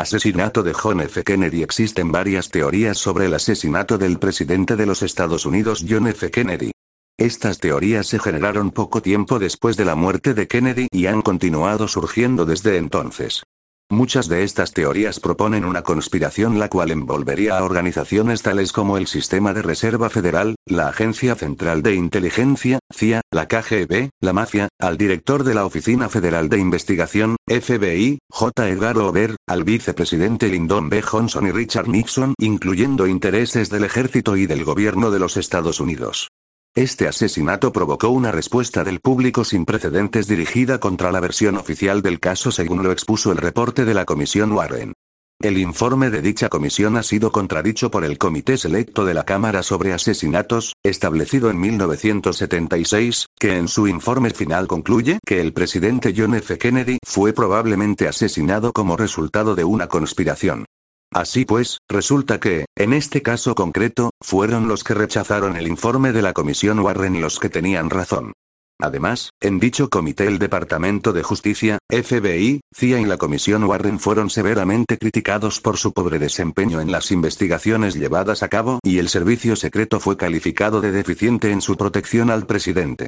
Asesinato de John F. Kennedy Existen varias teorías sobre el asesinato del presidente de los Estados Unidos John F. Kennedy. Estas teorías se generaron poco tiempo después de la muerte de Kennedy y han continuado surgiendo desde entonces. Muchas de estas teorías proponen una conspiración la cual envolvería a organizaciones tales como el Sistema de Reserva Federal, la Agencia Central de Inteligencia, CIA, la KGB, la mafia, al director de la Oficina Federal de Investigación, FBI, J. Edgar Hoover, al vicepresidente Lyndon B. Johnson y Richard Nixon, incluyendo intereses del ejército y del gobierno de los Estados Unidos. Este asesinato provocó una respuesta del público sin precedentes dirigida contra la versión oficial del caso según lo expuso el reporte de la Comisión Warren. El informe de dicha comisión ha sido contradicho por el Comité Selecto de la Cámara sobre Asesinatos, establecido en 1976, que en su informe final concluye que el presidente John F. Kennedy fue probablemente asesinado como resultado de una conspiración. Así pues, resulta que, en este caso concreto, fueron los que rechazaron el informe de la Comisión Warren los que tenían razón. Además, en dicho comité el Departamento de Justicia, FBI, CIA y la Comisión Warren fueron severamente criticados por su pobre desempeño en las investigaciones llevadas a cabo y el servicio secreto fue calificado de deficiente en su protección al presidente.